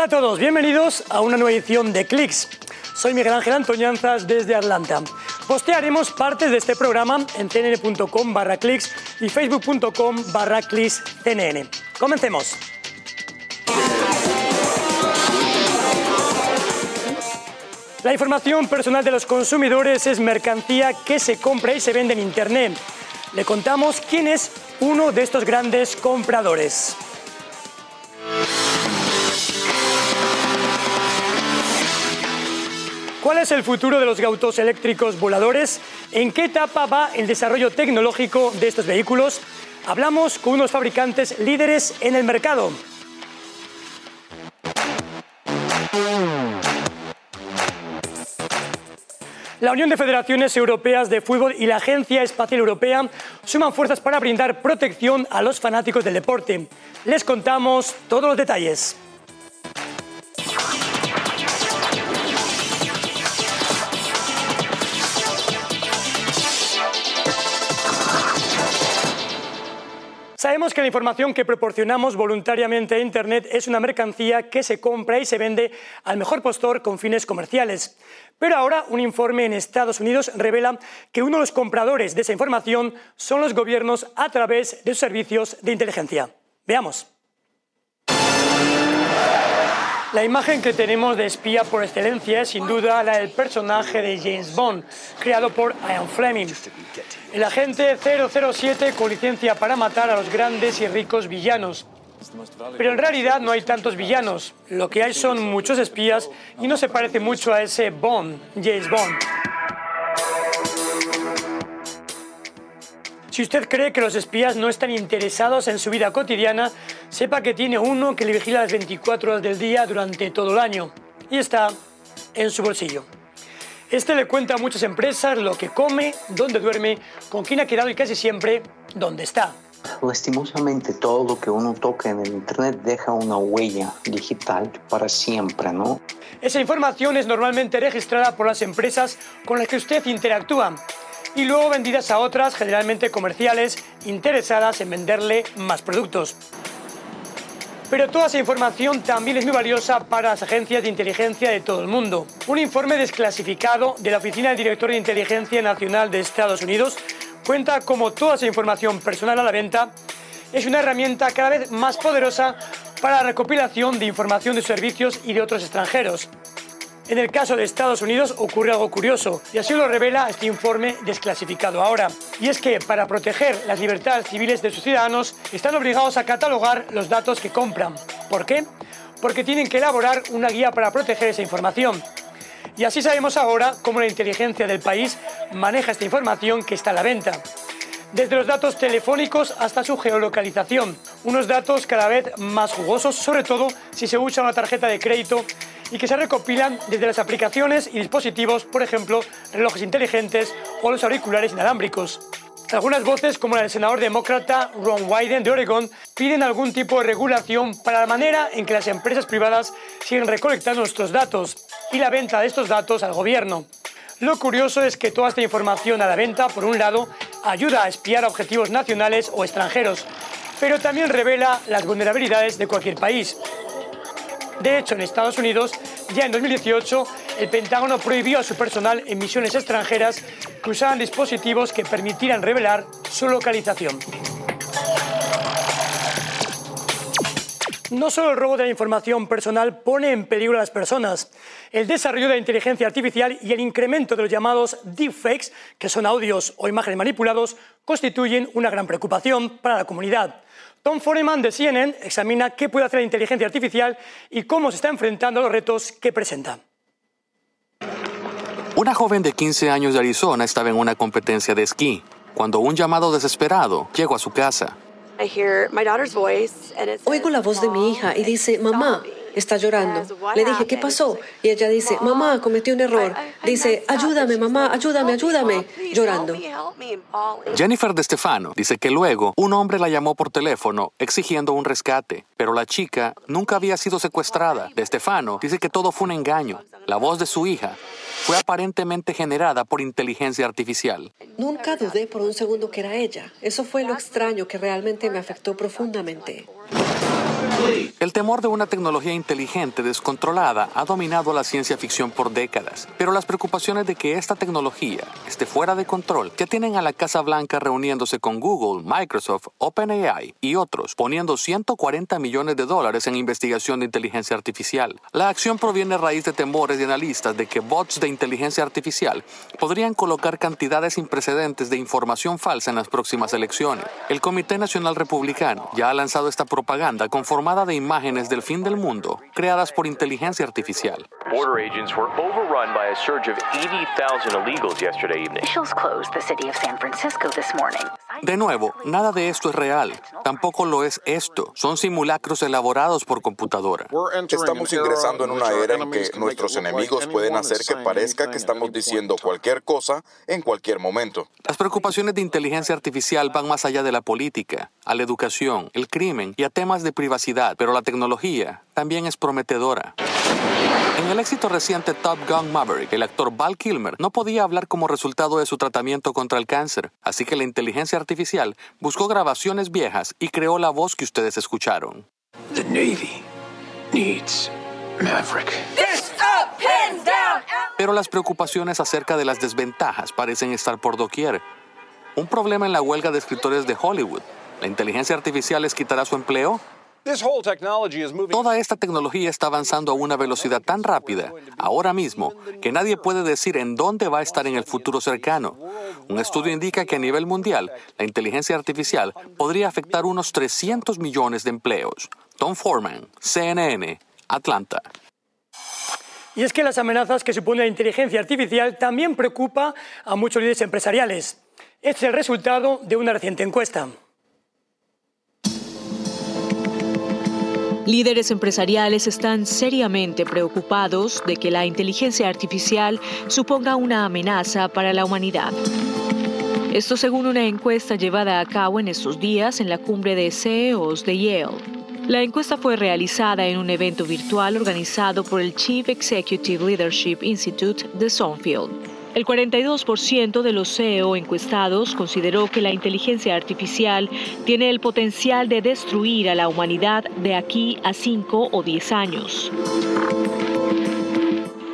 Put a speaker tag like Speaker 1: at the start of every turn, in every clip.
Speaker 1: Hola a todos, bienvenidos a una nueva edición de Clicks. Soy Miguel Ángel Antoñanzas desde Atlanta. Postearemos partes de este programa en cnn.com barra clicks y facebook.com barra clicks cnn. Comencemos. La información personal de los consumidores es mercancía que se compra y se vende en Internet. Le contamos quién es uno de estos grandes compradores. ¿Cuál es el futuro de los autos eléctricos voladores? ¿En qué etapa va el desarrollo tecnológico de estos vehículos? Hablamos con unos fabricantes líderes en el mercado. La Unión de Federaciones Europeas de Fútbol y la Agencia Espacial Europea suman fuerzas para brindar protección a los fanáticos del deporte. Les contamos todos los detalles. Sabemos que la información que proporcionamos voluntariamente a Internet es una mercancía que se compra y se vende al mejor postor con fines comerciales. Pero ahora un informe en Estados Unidos revela que uno de los compradores de esa información son los gobiernos a través de sus servicios de inteligencia. Veamos. La imagen que tenemos de espía por excelencia es sin duda la del personaje de James Bond, creado por Ian Fleming. El agente 007 con licencia para matar a los grandes y ricos villanos. Pero en realidad no hay tantos villanos. Lo que hay son muchos espías y no se parece mucho a ese Bond, James Bond. Si usted cree que los espías no están interesados en su vida cotidiana, sepa que tiene uno que le vigila las 24 horas del día durante todo el año y está en su bolsillo. Este le cuenta a muchas empresas lo que come, dónde duerme, con quién ha quedado y casi siempre dónde está.
Speaker 2: Lastimosamente todo lo que uno toca en el Internet deja una huella digital para siempre, ¿no?
Speaker 1: Esa información es normalmente registrada por las empresas con las que usted interactúa y luego vendidas a otras, generalmente comerciales, interesadas en venderle más productos. Pero toda esa información también es muy valiosa para las agencias de inteligencia de todo el mundo. Un informe desclasificado de la Oficina del Director de Inteligencia Nacional de Estados Unidos cuenta cómo toda esa información personal a la venta es una herramienta cada vez más poderosa para la recopilación de información de servicios y de otros extranjeros. En el caso de Estados Unidos ocurre algo curioso, y así lo revela este informe desclasificado ahora. Y es que para proteger las libertades civiles de sus ciudadanos, están obligados a catalogar los datos que compran. ¿Por qué? Porque tienen que elaborar una guía para proteger esa información. Y así sabemos ahora cómo la inteligencia del país maneja esta información que está a la venta. Desde los datos telefónicos hasta su geolocalización, unos datos cada vez más jugosos, sobre todo si se usa una tarjeta de crédito y que se recopilan desde las aplicaciones y dispositivos, por ejemplo, relojes inteligentes o los auriculares inalámbricos. Algunas voces, como la del senador demócrata Ron Wyden de Oregon, piden algún tipo de regulación para la manera en que las empresas privadas siguen recolectando nuestros datos y la venta de estos datos al gobierno. Lo curioso es que toda esta información a la venta, por un lado, ayuda a espiar objetivos nacionales o extranjeros, pero también revela las vulnerabilidades de cualquier país. De hecho, en Estados Unidos, ya en 2018, el Pentágono prohibió a su personal en misiones extranjeras que usaran dispositivos que permitieran revelar su localización. No solo el robo de la información personal pone en peligro a las personas, el desarrollo de la inteligencia artificial y el incremento de los llamados deepfakes, que son audios o imágenes manipulados, constituyen una gran preocupación para la comunidad. Tom Foreman de CNN examina qué puede hacer la inteligencia artificial y cómo se está enfrentando a los retos que presenta.
Speaker 3: Una joven de 15 años de Arizona estaba en una competencia de esquí cuando un llamado desesperado llegó a su casa.
Speaker 4: Oigo la voz de mi hija y dice, mamá, está llorando. Le dije, ¿qué pasó? Y ella dice, mamá, cometí un error. Dice, ayúdame, mamá, ayúdame, ayúdame, llorando.
Speaker 3: Jennifer De Stefano dice que luego un hombre la llamó por teléfono exigiendo un rescate, pero la chica nunca había sido secuestrada. De Stefano dice que todo fue un engaño. La voz de su hija fue aparentemente generada por inteligencia artificial.
Speaker 4: Nunca dudé por un segundo que era ella. Eso fue lo extraño que realmente me afectó profundamente.
Speaker 3: El temor de una tecnología inteligente descontrolada ha dominado la ciencia ficción por décadas, pero las preocupaciones de que esta tecnología esté fuera de control ya tienen a la Casa Blanca reuniéndose con Google, Microsoft, OpenAI y otros, poniendo 140 millones de dólares en investigación de inteligencia artificial. La acción proviene a raíz de temores de analistas de que bots de inteligencia artificial podrían colocar cantidades sin precedentes de información falsa en las próximas elecciones. El Comité Nacional Republicano ya ha lanzado esta propaganda conformada de imágenes del fin del mundo creadas por inteligencia artificial.
Speaker 5: Border agents were overrun by a surge of 80,000 illegals yesterday evening.
Speaker 6: Officials closed the city of San Francisco this morning.
Speaker 3: De nuevo, nada de esto es real. Tampoco lo es esto. Son simulacros elaborados por computadora.
Speaker 7: Estamos ingresando en una era en que nuestros enemigos pueden hacer que parezca que estamos diciendo cualquier cosa en cualquier momento.
Speaker 3: Las preocupaciones de inteligencia artificial van más allá de la política, a la educación, el crimen y a temas de privacidad, pero la tecnología también es prometedora. En el éxito reciente Top Gun Maverick, el actor Val Kilmer no podía hablar como resultado de su tratamiento contra el cáncer, así que la inteligencia artificial buscó grabaciones viejas y creó la voz que ustedes escucharon.
Speaker 8: The Navy needs Maverick.
Speaker 3: Pero las preocupaciones acerca de las desventajas parecen estar por doquier. Un problema en la huelga de escritores de Hollywood. ¿La inteligencia artificial les quitará su empleo? Toda esta tecnología está avanzando a una velocidad tan rápida, ahora mismo, que nadie puede decir en dónde va a estar en el futuro cercano. Un estudio indica que a nivel mundial, la inteligencia artificial podría afectar unos 300 millones de empleos. Tom Foreman, CNN, Atlanta.
Speaker 1: Y es que las amenazas que supone la inteligencia artificial también preocupa a muchos líderes empresariales. Este es el resultado de una reciente encuesta.
Speaker 9: Líderes empresariales están seriamente preocupados de que la inteligencia artificial suponga una amenaza para la humanidad. Esto según una encuesta llevada a cabo en estos días en la cumbre de CEOs de Yale. La encuesta fue realizada en un evento virtual organizado por el Chief Executive Leadership Institute de Sonfield. El 42% de los CEO encuestados consideró que la inteligencia artificial tiene el potencial de destruir a la humanidad de aquí a 5 o 10 años.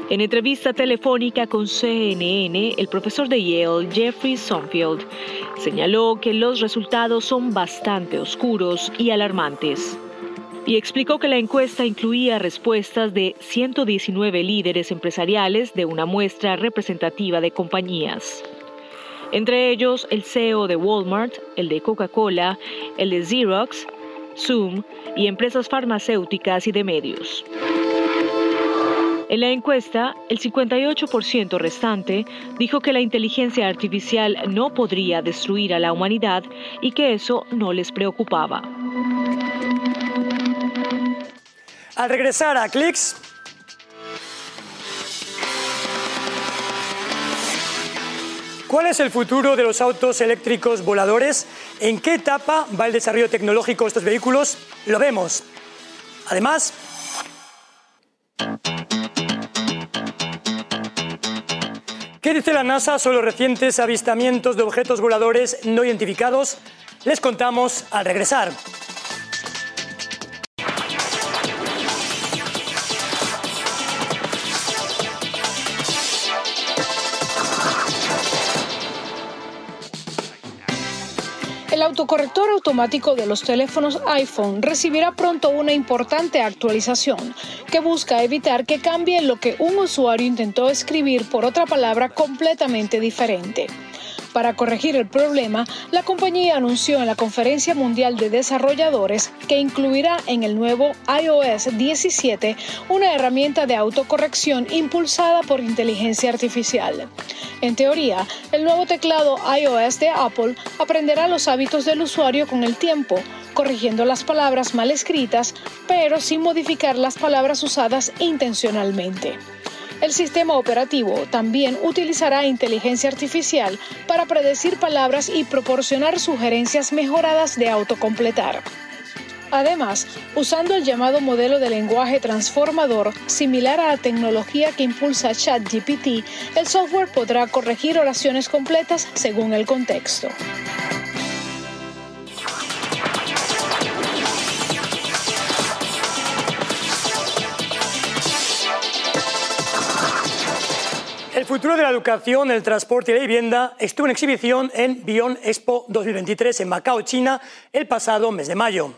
Speaker 9: En entrevista telefónica con CNN, el profesor de Yale, Jeffrey Sonfield, señaló que los resultados son bastante oscuros y alarmantes y explicó que la encuesta incluía respuestas de 119 líderes empresariales de una muestra representativa de compañías. Entre ellos el CEO de Walmart, el de Coca-Cola, el de Xerox, Zoom y empresas farmacéuticas y de medios. En la encuesta, el 58% restante dijo que la inteligencia artificial no podría destruir a la humanidad y que eso no les preocupaba.
Speaker 1: Al regresar a Clicks, ¿cuál es el futuro de los autos eléctricos voladores? ¿En qué etapa va el desarrollo tecnológico de estos vehículos? Lo vemos. Además, ¿qué dice la NASA sobre los recientes avistamientos de objetos voladores no identificados? Les contamos al regresar.
Speaker 10: Autocorrector automático de los teléfonos iPhone recibirá pronto una importante actualización que busca evitar que cambie lo que un usuario intentó escribir por otra palabra completamente diferente. Para corregir el problema, la compañía anunció en la Conferencia Mundial de Desarrolladores que incluirá en el nuevo iOS 17 una herramienta de autocorrección impulsada por inteligencia artificial. En teoría, el nuevo teclado iOS de Apple aprenderá los hábitos del usuario con el tiempo, corrigiendo las palabras mal escritas, pero sin modificar las palabras usadas intencionalmente. El sistema operativo también utilizará inteligencia artificial para predecir palabras y proporcionar sugerencias mejoradas de autocompletar. Además, usando el llamado modelo de lenguaje transformador, similar a la tecnología que impulsa ChatGPT, el software podrá corregir oraciones completas según el contexto.
Speaker 1: Futuro de la educación, el transporte y la vivienda estuvo en exhibición en Beyond Expo 2023 en Macao, China, el pasado mes de mayo.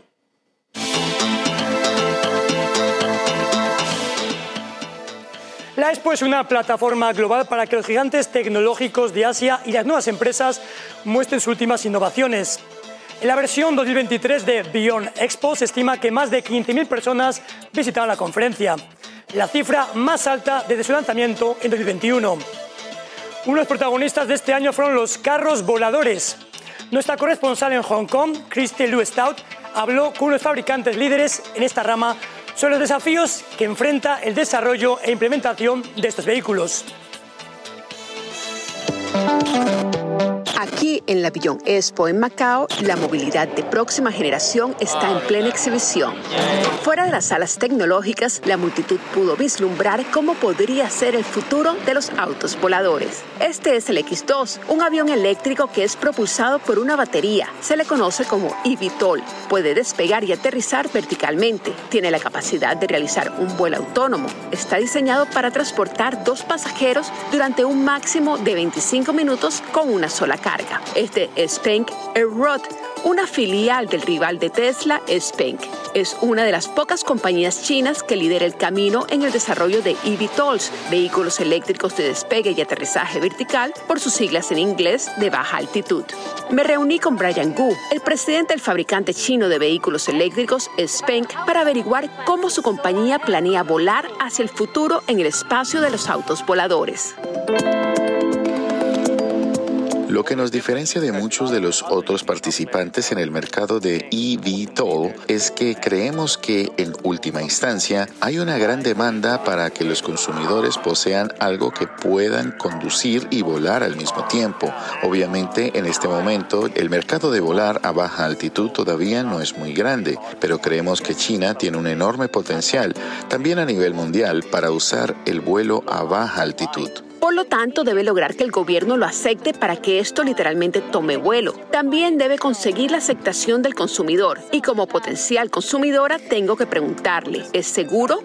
Speaker 1: La Expo es una plataforma global para que los gigantes tecnológicos de Asia y las nuevas empresas muestren sus últimas innovaciones. En la versión 2023 de Beyond Expo se estima que más de 15.000 personas visitaron la conferencia la cifra más alta desde su lanzamiento en 2021. Uno de los protagonistas de este año fueron los carros voladores. Nuestra corresponsal en Hong Kong, Christy Lou Stout, habló con unos fabricantes líderes en esta rama sobre los desafíos que enfrenta el desarrollo e implementación de estos vehículos.
Speaker 11: Aquí en la Beyond Expo en Macao, la movilidad de próxima generación está en plena exhibición. Fuera de las salas tecnológicas, la multitud pudo vislumbrar cómo podría ser el futuro de los autos voladores. Este es el X2, un avión eléctrico que es propulsado por una batería. Se le conoce como eVTOL. Puede despegar y aterrizar verticalmente. Tiene la capacidad de realizar un vuelo autónomo. Está diseñado para transportar dos pasajeros durante un máximo de 25 minutos con una sola carga. Este es Spank Airrod, una filial del rival de Tesla, Spank. Es una de las pocas compañías chinas que lidera el camino en el desarrollo de eVTOLs, vehículos eléctricos de despegue y aterrizaje vertical, por sus siglas en inglés de baja altitud. Me reuní con Brian Gu, el presidente del fabricante chino de vehículos eléctricos, Spank, para averiguar cómo su compañía planea volar hacia el futuro en el espacio de los autos voladores.
Speaker 12: Lo que nos diferencia de muchos de los otros participantes en el mercado de eVTOL es que creemos que en última instancia hay una gran demanda para que los consumidores posean algo que puedan conducir y volar al mismo tiempo. Obviamente en este momento el mercado de volar a baja altitud todavía no es muy grande, pero creemos que China tiene un enorme potencial también a nivel mundial para usar el vuelo a baja altitud.
Speaker 11: Por lo tanto, debe lograr que el gobierno lo acepte para que esto literalmente tome vuelo. También debe conseguir la aceptación del consumidor. Y como potencial consumidora, tengo que preguntarle, ¿es seguro?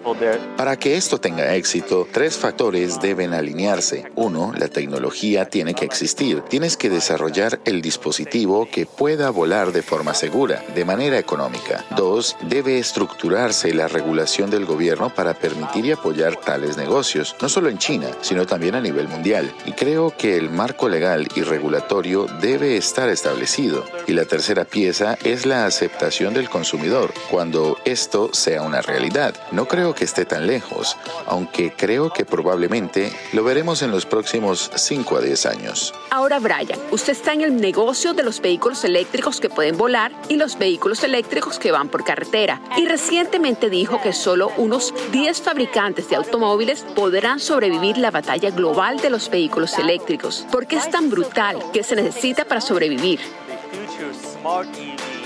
Speaker 12: Para que esto tenga éxito, tres factores deben alinearse. Uno, la tecnología tiene que existir. Tienes que desarrollar el dispositivo que pueda volar de forma segura, de manera económica. Dos, debe estructurarse la regulación del gobierno para permitir y apoyar tales negocios, no solo en China, sino también a nivel mundial y creo que el marco legal y regulatorio debe estar establecido. Y la tercera pieza es la aceptación del consumidor cuando esto sea una realidad. No creo que esté tan lejos, aunque creo que probablemente lo veremos en los próximos 5 a 10 años.
Speaker 11: Ahora, Brian, usted está en el negocio de los vehículos eléctricos que pueden volar y los vehículos eléctricos que van por carretera. Y recientemente dijo que solo unos 10 fabricantes de automóviles podrán sobrevivir la batalla global de los vehículos eléctricos. ¿Por qué es tan brutal? ¿Qué se necesita para sobrevivir?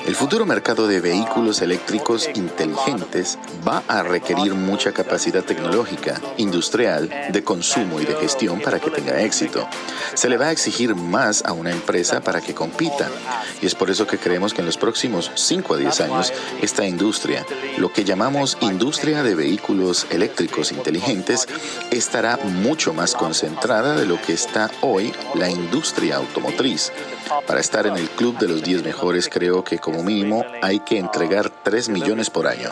Speaker 12: El futuro mercado de vehículos eléctricos inteligentes va a requerir mucha capacidad tecnológica, industrial, de consumo y de gestión para que tenga éxito. Se le va a exigir más a una empresa para que compita. Y es por eso que creemos que en los próximos 5 a 10 años esta industria, lo que llamamos industria de vehículos eléctricos inteligentes, estará mucho más concentrada de lo que está hoy la industria automotriz. Para estar en el club de los 10 mejores creo que como mínimo hay que entregar 3 millones por año.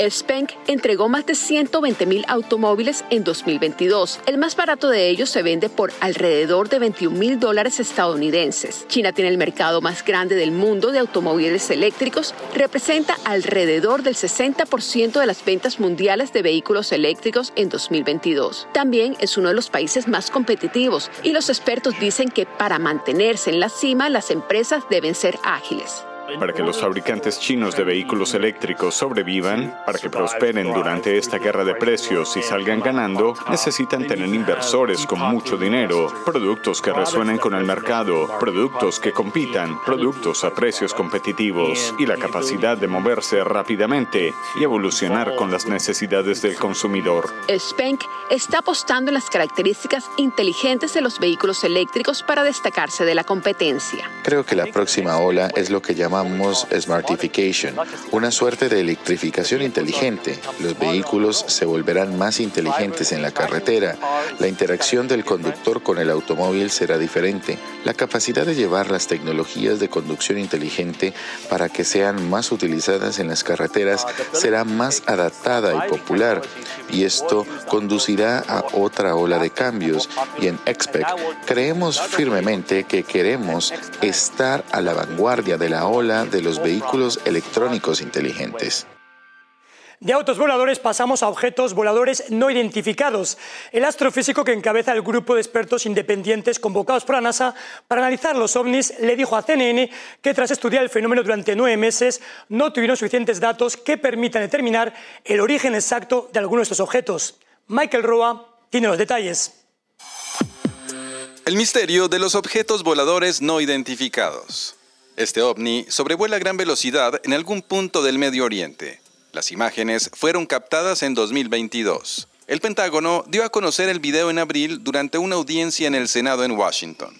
Speaker 11: Spank entregó más de 120 mil automóviles en 2022. El más barato de ellos se vende por alrededor de 21 mil dólares estadounidenses. China tiene el mercado más grande del mundo de automóviles eléctricos, representa alrededor del 60% de las ventas mundiales de vehículos eléctricos en 2022. También es uno de los países más competitivos y los expertos dicen que para mantenerse en la cima las empresas deben ser ágiles.
Speaker 13: Para que los fabricantes chinos de vehículos eléctricos sobrevivan, para que prosperen durante esta guerra de precios y salgan ganando, necesitan tener inversores con mucho dinero, productos que resuenen con el mercado, productos que compitan, productos a precios competitivos y la capacidad de moverse rápidamente y evolucionar con las necesidades del consumidor.
Speaker 11: Spank está apostando en las características inteligentes de los vehículos eléctricos para destacarse de la competencia.
Speaker 12: Creo que la próxima ola es lo que llamamos llamamos smartification, una suerte de electrificación inteligente. Los vehículos se volverán más inteligentes en la carretera. La interacción del conductor con el automóvil será diferente. La capacidad de llevar las tecnologías de conducción inteligente para que sean más utilizadas en las carreteras será más adaptada y popular. Y esto conducirá a otra ola de cambios. Y en XPEC creemos firmemente que queremos estar a la vanguardia de la ola de los vehículos electrónicos inteligentes.
Speaker 1: De autos voladores pasamos a objetos voladores no identificados. El astrofísico que encabeza el grupo de expertos independientes convocados por la NASA para analizar los ovnis le dijo a CNN que tras estudiar el fenómeno durante nueve meses no tuvieron suficientes datos que permitan determinar el origen exacto de algunos de estos objetos. Michael Roa tiene los detalles.
Speaker 14: El misterio de los objetos voladores no identificados. Este ovni sobrevuela a gran velocidad en algún punto del Medio Oriente. Las imágenes fueron captadas en 2022. El Pentágono dio a conocer el video en abril durante una audiencia en el Senado en Washington.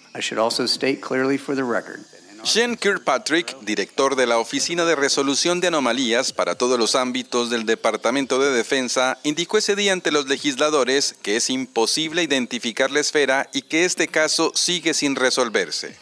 Speaker 14: Sean Kirkpatrick, director de la Oficina de Resolución de Anomalías para todos los ámbitos del Departamento de Defensa, indicó ese día ante los legisladores que es imposible identificar la esfera y que este caso sigue sin resolverse.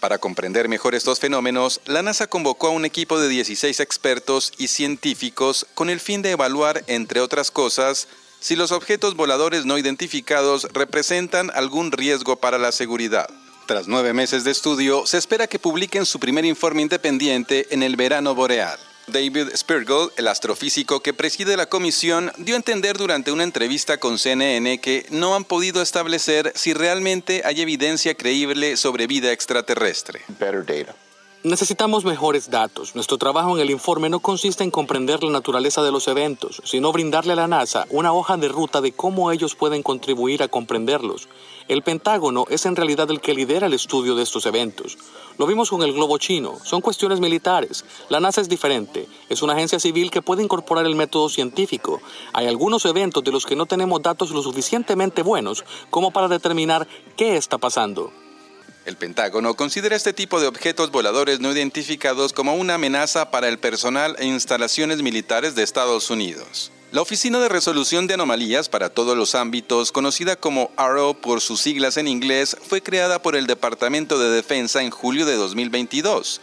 Speaker 14: Para comprender mejor estos fenómenos, la NASA convocó a un equipo de 16 expertos y científicos con el fin de evaluar, entre otras cosas, si los objetos voladores no identificados representan algún riesgo para la seguridad. Tras nueve meses de estudio, se espera que publiquen su primer informe independiente en el verano boreal. David Spirgle, el astrofísico que preside la comisión, dio a entender durante una entrevista con CNN que no han podido establecer si realmente hay evidencia creíble sobre vida extraterrestre.
Speaker 3: Necesitamos mejores datos. Nuestro trabajo en el informe no consiste en comprender la naturaleza de los eventos, sino brindarle a la NASA una hoja de ruta de cómo ellos pueden contribuir a comprenderlos. El Pentágono es en realidad el que lidera el estudio de estos eventos. Lo vimos con el globo chino. Son cuestiones militares. La NASA es diferente. Es una agencia civil que puede incorporar el método científico. Hay algunos eventos de los que no tenemos datos lo suficientemente buenos como para determinar qué está pasando.
Speaker 14: El Pentágono considera este tipo de objetos voladores no identificados como una amenaza para el personal e instalaciones militares de Estados Unidos. La Oficina de Resolución de Anomalías para todos los ámbitos, conocida como ARROW por sus siglas en inglés, fue creada por el Departamento de Defensa en julio de 2022,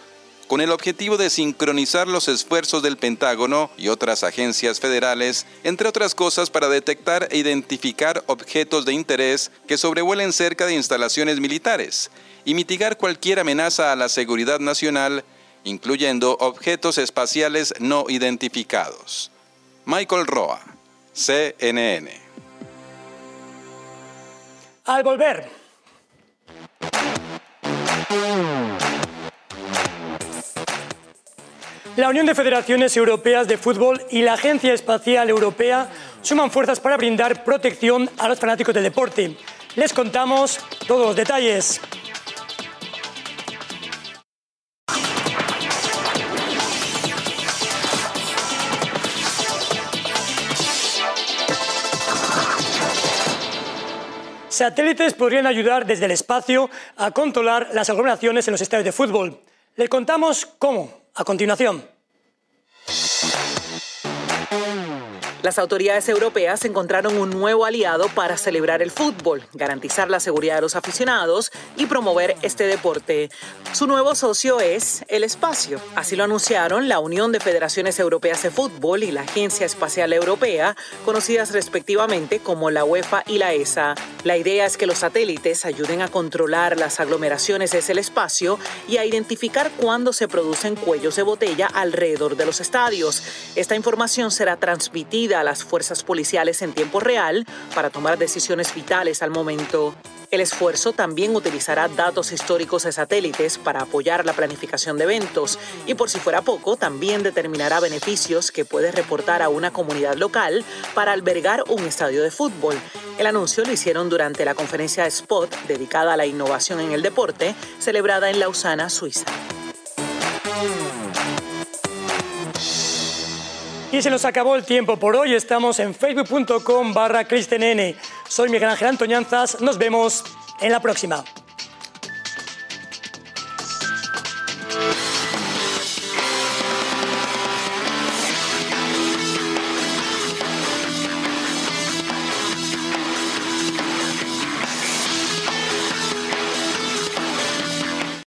Speaker 14: con el objetivo de sincronizar los esfuerzos del Pentágono y otras agencias federales, entre otras cosas para detectar e identificar objetos de interés que sobrevuelen cerca de instalaciones militares y mitigar cualquier amenaza a la seguridad nacional, incluyendo objetos espaciales no identificados. Michael Roa, CNN.
Speaker 1: Al volver. La Unión de Federaciones Europeas de Fútbol y la Agencia Espacial Europea suman fuerzas para brindar protección a los fanáticos del deporte. Les contamos todos los detalles. Satélites podrían ayudar desde el espacio a controlar las aglomeraciones en los estadios de fútbol. Les contamos cómo a continuación.
Speaker 15: Las autoridades europeas encontraron un nuevo aliado para celebrar el fútbol, garantizar la seguridad de los aficionados y promover este deporte. Su nuevo socio es el espacio. Así lo anunciaron la Unión de Federaciones Europeas de Fútbol y la Agencia Espacial Europea, conocidas respectivamente como la UEFA y la ESA. La idea es que los satélites ayuden a controlar las aglomeraciones desde el espacio y a identificar cuándo se producen cuellos de botella alrededor de los estadios. Esta información será transmitida a las fuerzas policiales en tiempo real para tomar decisiones vitales al momento. El esfuerzo también utilizará datos históricos de satélites para apoyar la planificación de eventos y por si fuera poco, también determinará beneficios que puede reportar a una comunidad local para albergar un estadio de fútbol. El anuncio lo hicieron durante la conferencia Spot dedicada a la innovación en el deporte, celebrada en Lausana, Suiza.
Speaker 1: Y se nos acabó el tiempo por hoy. Estamos en facebook.com barra Soy Miguel Ángel Antoñanzas. Nos vemos en la próxima.